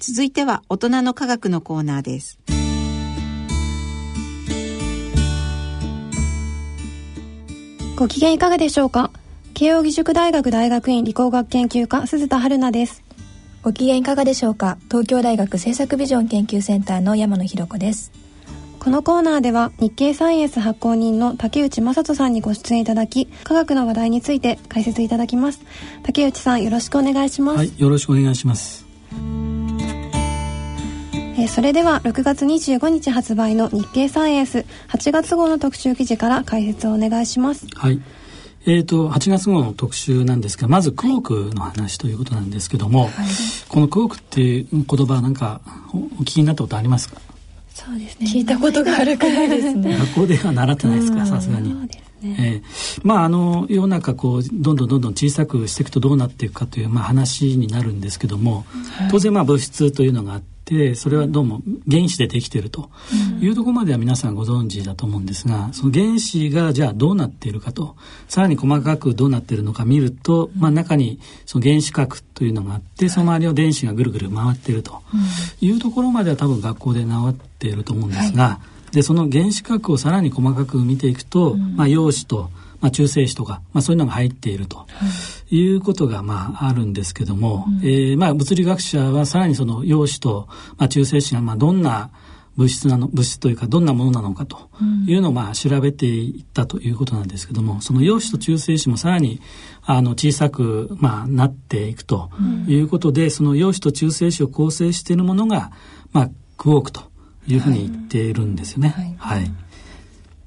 続いては大人の科学のコーナーです。ご機嫌いかがでしょうか？慶應義塾大学大学院理工学研究科鈴田春奈です。ご機嫌いかがでしょうか？東京大学政策ビジョン研究センターの山野博子です。このコーナーでは日経サイエンス発行人の竹内正人さんにご出演いただき科学の話題について解説いただきます。竹内さんよろしくお願いします。はいよろしくお願いしますえーそれでは6月25日発売の日経サイエンス8月号の特集記事から解説をお願いします。はい。えー、と8月号の特集なんですがまずクォークの話ということなんですけども、このクォークっていう言葉なんかおお聞きになったことありますか？そうですね。聞いたことがあるくらいですね。学校では習ってないですか？さすがに。えーまああの世の中こうどんどんどんどん小さくしていくとどうなっていくかという、まあ、話になるんですけども、当然まあ物質というのがあってそれはどうも原子でできていると。いうところまでは皆さんご存知だと思うんですがその原子がじゃあどうなっているかと。さらに細かくどうなっているのか見ると、まあ、中にその原子核というのがあってその周りを電子がぐるぐる回っていると。いうところまでは多分学校で習っていると思うんですが、でその原子核をさらに細かく見ていくと、まあ、陽子と、まあ、中性子とか、まあ、そういうのが入っているということが、まあ、あるんですけども、えーまあ、物理学者はさらにその陽子と、まあ、中性子が、まあ、どんな物質なの物質というかどんなものなのかというのをまあ調べていったということなんですけどもその陽子と中性子もさらにあの小さくまあなっていくということで、その陽子と中性子を構成しているものがまあクォークというふうに言っているんですよね。はい、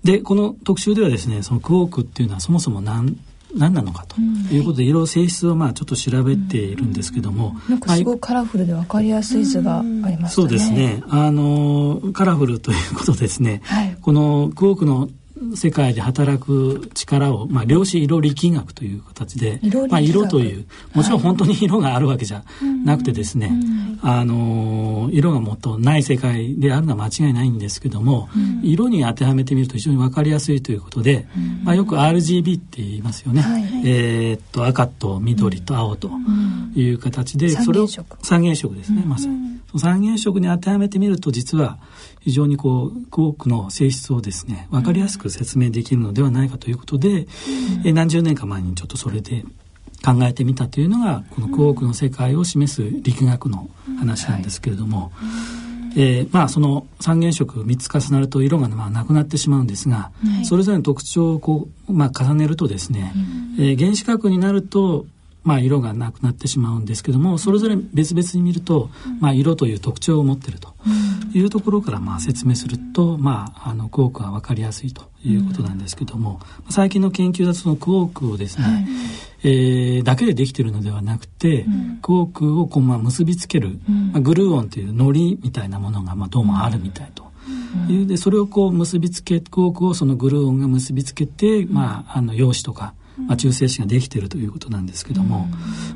でこの特集ではですねそのクォークっていうのはそもそも何何なのかということで、いろいろ性質をまあちょっと調べているんですけども、なんかすごいカラフルで分かりやすい図がありましたね。そうですね。あのカラフルということですね。はい。このクォークの世界で働く力を、まあ、量子色力学という形で色まあ、色というもちろん本当に色があるわけじゃなくてですね、あの色がもっとない世界であるのは間違いないんですけども、色に当てはめてみると非常に分かりやすいということで、まあ、よく RGB って言いますよね、はいえーっと赤と緑と青という形で、それを三原色ですね、まさに三原色に当てはめてみると実は非常にこうクォークの性質をですね分かりやすく説明できるのではないかということで、え何十年か前にちょっとそれで考えてみたというのがこのクォークの世界を示す力学の話なんですけれども、えーまあその三原色3つ重なると色がまあなくなってしまうんですが、それぞれの特徴をこう、まあ、重ねるとですね、えー原子核になるとまあ、色がなくなってしまうんですけどもそれぞれ別々に見ると、まあ、色という特徴を持っているというところからまあ説明すると、まあ、あのクォークは分かりやすいということなんですけども、最近の研究だとそのクォークをですね、えーだけでできているのではなくて、クォークをこうまあ結びつける、まあ、グルーオンという糊みたいなものがまあどうもあるみたいと。いう。でそれをこう結びつけクォークをそのグルーオンが結びつけて、まあ、あの陽子とか、まあ、中性子ができているということなんですけども、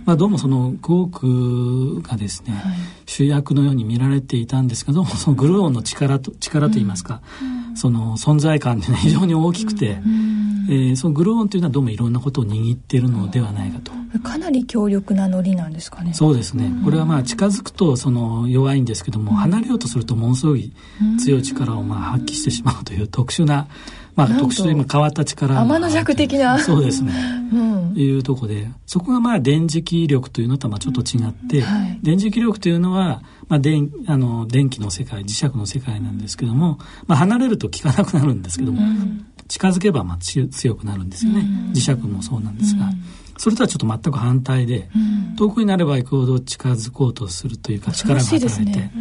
まあ、どうもそのクォークがですね、主役のように見られていたんですがどうもそのグルーオンの力と力といいますか、その存在感というのは非常に大きくて、えーそのグルーオンというのはどうもいろんなことを握っているのではないかと。かなり強力なノリなんですかね。そうですね。これはまあ近づくとその弱いんですけども、離れようとするとものすごい強い力をまあ発揮してしまうという特殊な、まあ特殊と今変わった力が天の弱的な。そうですね。うん。いうとこで、そこがまあ電磁気力というのとはまあちょっと違って、はい。電磁気力というのは、まあ電あの電気の世界、磁石の世界なんですけども、まあ離れると効かなくなるんですけども、近づけばまあ強強くなるんですよね。磁石もそうなんですが、それとはちょっと全く反対で、遠くになれば行くほど近づこうとするというか力が働いて、ね。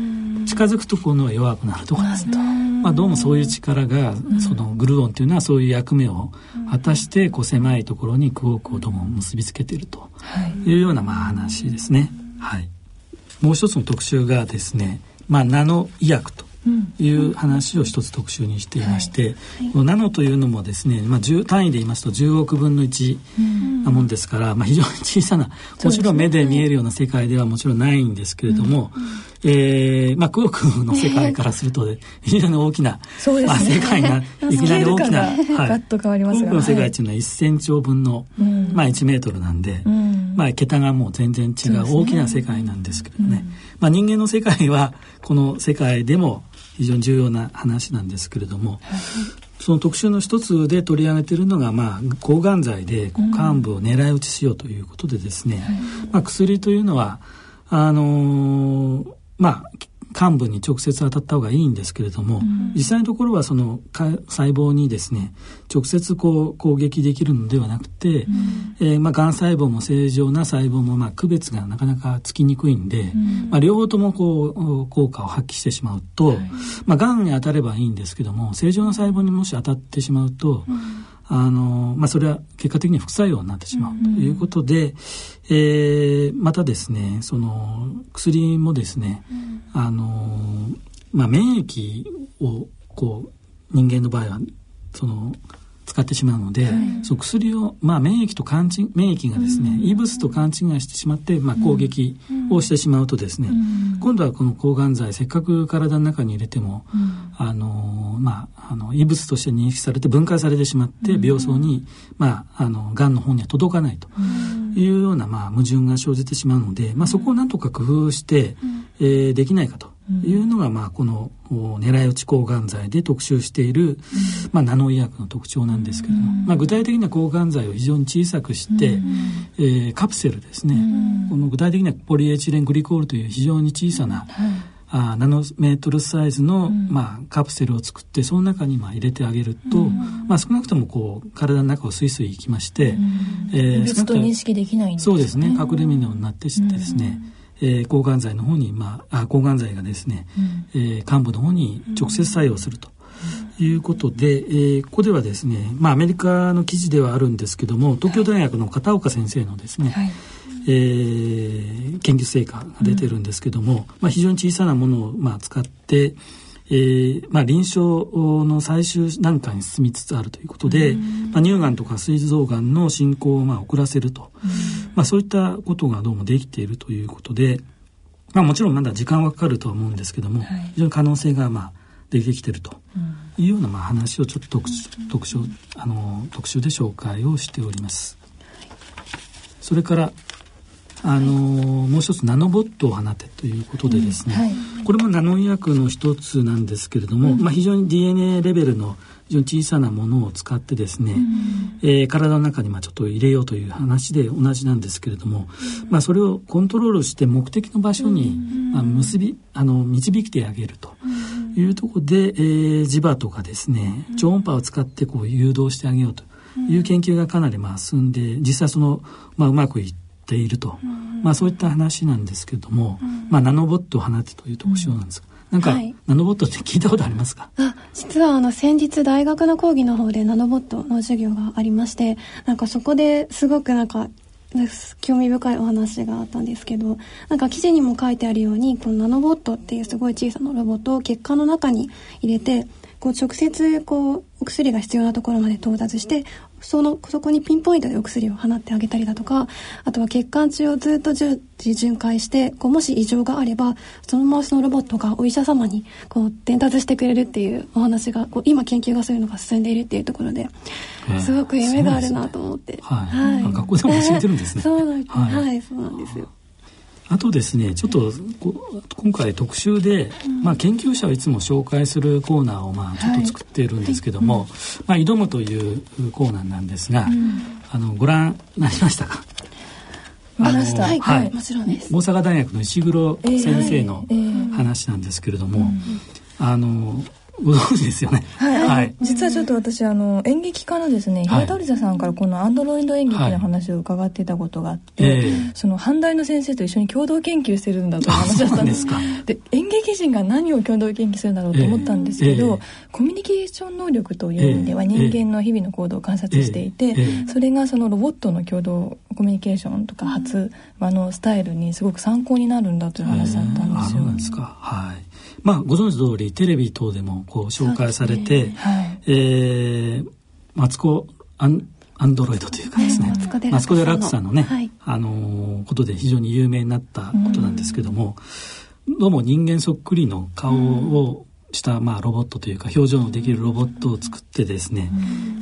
近づくところは弱くなるとかですね。まあ、どうもそういう力が、そのグルーオンというのはそういう役目を果たしてこう狭いところにクォークをどうも結びつけているというようなまあ話ですね。はい。もう一つの特集がですね、まあ、ナノ医薬という話を一つ特集にしていまして、このナノというのもですね、まあ、10単位で言いますと10億分の1なもんですから、まあ、非常に小さなもちろん目で見えるような世界ではもちろんないんですけれども、えーまあ、クォークの世界からすると非常に大きな、まあ、世界が いきなり大きな、スケール感がガッと変わりますがクォークの世界っていうのは1000兆分の、うん。まあ、1メートルなんで、うんまあ桁がもう全然違う大きな世界なんですけどね、まあ、人間の世界はこの世界でも非常に重要な話なんですけれども、その特集の一つで取り上げているのが、まあ、抗がん剤で患部を狙い撃ちしようということでですね、まあ、薬というのはあのー、まあ幹部に直接当たった方がいいんですけれども、うん、実際のところはその細胞にですね直接こう攻撃できるのではなくて、うん、えー、まあ、がん細胞も正常な細胞もまあ区別がなかなかつきにくいんで、うん、まあ、両方ともこう効果を発揮してしまうと、はい、まあ、がんに当たればいいんですけども正常な細胞にもし当たってしまうと、あのまあ、それは結果的に副作用になってしまうということで、うん、えー、またですねその薬もですね、うん、あのまあ、免疫をこう人間の場合はその使ってしまうので、はい、その薬を、まあ、免疫と勘違免疫がですね、うん、異物と勘違いしてしまって、まあ、攻撃をしてしまうとですね、うん、今度はこの抗がん剤せっかく体の中に入れても、うん、あのまあ、あの異物として認識されて分解されてしまって病巣に、まあ、あのがんの方には届かないというような、まあ、矛盾が生じてしまうので、まあ、そこをなんとか工夫して、えー、できないかと。いうのが、まあ、この狙い撃ち抗がん剤で特集している、まあ、ナノ医薬の特徴なんですけれども、まあ、具体的な抗がん剤を非常に小さくして、えー、カプセルですね、この具体的にはポリエチレングリコールという非常に小さな、あナノメートルサイズの、まあ、カプセルを作ってその中にまあ入れてあげると、まあ、少なくともこう体の中をスイスイいきまして、えー、と認識できないんですね。そうですね。隠れ身のになってしてですね、えー、抗がん剤の方に、まあ、あ抗がん剤がですね、うん、えー、幹部の方に直接作用すると。いうことで、えー、ここではですね、まあ、アメリカの記事ではあるんですけども東京大学の片岡先生のですね、はい、えー、研究成果が出てるんですけども、うん、まあ、非常に小さなものを、まあ、使って、えーまあ、臨床の最終段階に進みつつあるということで、まあ、乳がんとか膵臓がんの進行をまあ遅らせると、まあ、そういったことがどうもできているということで、まあ、もちろんまだ時間はかかるとは思うんですけども、はい、非常に可能性がまあ出てきていると。いうようなまあ話をちょっと特特集あの特集で紹介をしております。それからあのもう一つナノボットを放てということでですね、うんはい、これもナノ医薬の一つなんですけれども、うん、まあ、非常に DNA レベルの非常に小さなものを使ってですね、うん、えー、体の中にまあちょっと入れようという話で同じなんですけれども、まあ、それをコントロールして目的の場所に、まあ、結びあの導きてあげるというところで、えー、磁場とかですね超音波を使ってこう誘導してあげようという研究がかなりまあ進んで実際その、まあ、うまくいってていると、まあ、そういった話なんですけれども、まあ、ナノボットを放てという特徴なんですが。なんか、はい、ナノボットって聞いたことありますか？あ実はあの先日大学の講義の方でナノボットの授業がありましてなんかそこですごくなんか興味深いお話があったんですけどなんか記事にも書いてあるようにこのナノボットっていうすごい小さなロボットを血管の中に入れてこう直接こうお薬が必要なところまで到達してそのそこにピンポイントでお薬を放ってあげたりだとかあとは血管中をずっと順巡回してこうもし異常があればそのままそのロボットがお医者様にこう伝達してくれるっていうお話がこう今研究がそういうのが進んでいるっていうところですごく夢があるなと思って、はい、はい、学校でも教えてるんですね、そうなんです、はい、はい、そうなんですよあとですねちょっと今回特集で、まあ、研究者をいつも紹介するコーナーをまあちょっと作っているんですけども、はい。まあ、挑むというコーナーなんですが、うん、あのご覧なりましたか？見ました、はい、はい、もちろんです。大阪大学の石黒先生の話なんですけれども、えー、あのご存知ですよね。はい。はい、実はちょっと私、あの、演劇家のですね、平田織田さんからこのアンドロイド演劇の話を伺っていたことがあって、はい、その、阪大の先生と一緒に共同研究してるんだという話だったんですで演劇人が何を共同研究するんだろうと思ったんですけど、えー、コミュニケーション能力という意味では人間の日々の行動を観察していて、えー、それがそのロボットの共同コミュニケーションとか発話のスタイルにすごく参考になるんだという話だったんですよ。そうなんですか。はい。まあ、ご存知通りテレビ等でもこう紹介されて、ね。はい、えー、マツコアンアンドロイドというかですね、ねマツコ・デラックスさんのね、はい、あのー、ことで非常に有名になったことなんですけども、どうも人間そっくりの顔をした、まあ、ロボットというか表情のできるロボットを作ってですね、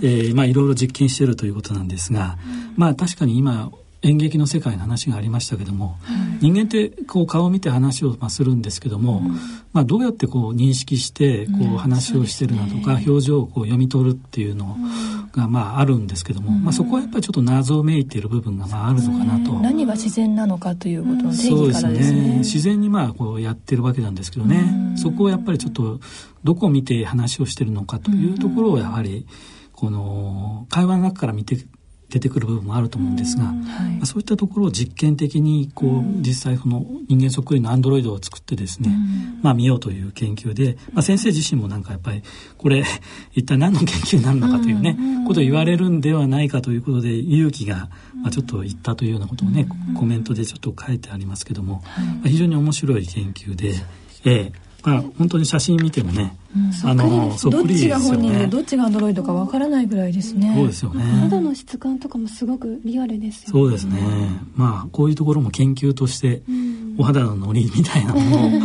えー、まあいろいろ実験しているということなんですが、まあ確かに今演劇の世界の話がありましたけども、はい、人間ってこう顔を見て話をまするんですけども、うん、まあ、どうやってこう認識してこう話をしてるなとか、表情をこう読み取るっていうのがまああるんですけども、まあ、そこはやっぱりちょっと謎めいている部分がまああるのかなと。何が自然なのかということの定義からですね。すね。自然にまあこうやってるわけなんですけどね、そこをやっぱりちょっとどこを見て話をしてるのかというところをやはりこの会話の中から見て出てくる部分もあると思うんですが、はい、まあ、そういったところを実験的にこう、実際その人間そっくりのアンドロイドを作ってですね、まあ見ようという研究で、まあ、先生自身もなんかやっぱりこれ 一体何の研究になるのかというね、ことを言われるんではないかということで勇気が、まあ、ちょっと言ったというようなことをね、コメントでちょっと書いてありますけども、まあ、非常に面白い研究で、ええまあ、本当に写真見てもね、うん、あのそっくりですよね。どっちが本人でどっちがアンドロイドかわからないぐらいですね。そうですよね。肌の質感とかもすごくリアルですよね。そうですね。まあこういうところも研究として、お肌のノリみたいなものを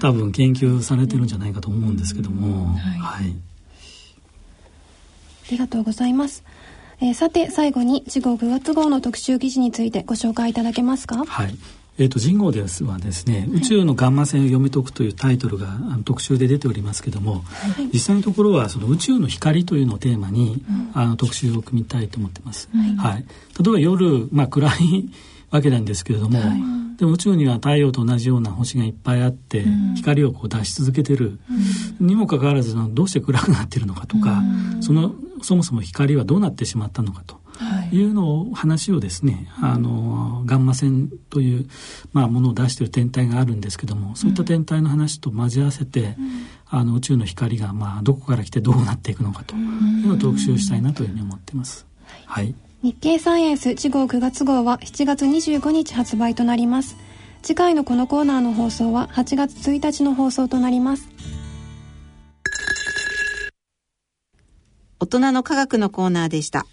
多分研究されてるんじゃないかと思うんですけども、はい、はい、ありがとうございます。えー、さて最後に次号9月号の特集記事についてご紹介いただけますか？はいえーと、人号ですはですね、宇宙のガンマ線を読み解くというタイトルがあの特集で出ておりますけども、はい、実際のところはその宇宙の光というのをテーマに、うん、あの特集を組みたいと思ってます。はい、はい、例えば夜、まあ、暗いわけなんですけれども、はい、でも宇宙には太陽と同じような星がいっぱいあって、うん、光をこう出し続けてる、うん、にもかかわらずどうして暗くなってるのかとか、そのそもそも光はどうなってしまったのかと。いうのを話をですね、あのガンマ線という、まあ、ものを出している天体があるんですけどもそういった天体の話と交わせて、あの宇宙の光が、まあ、どこから来てどうなっていくのかというのを特集したいなというふうに思っています。はい、日経サイエンス次号9月号は7月25日発売となります。次回のこのコーナーの放送は8月1日の放送となります。大人の科学のコーナーでした。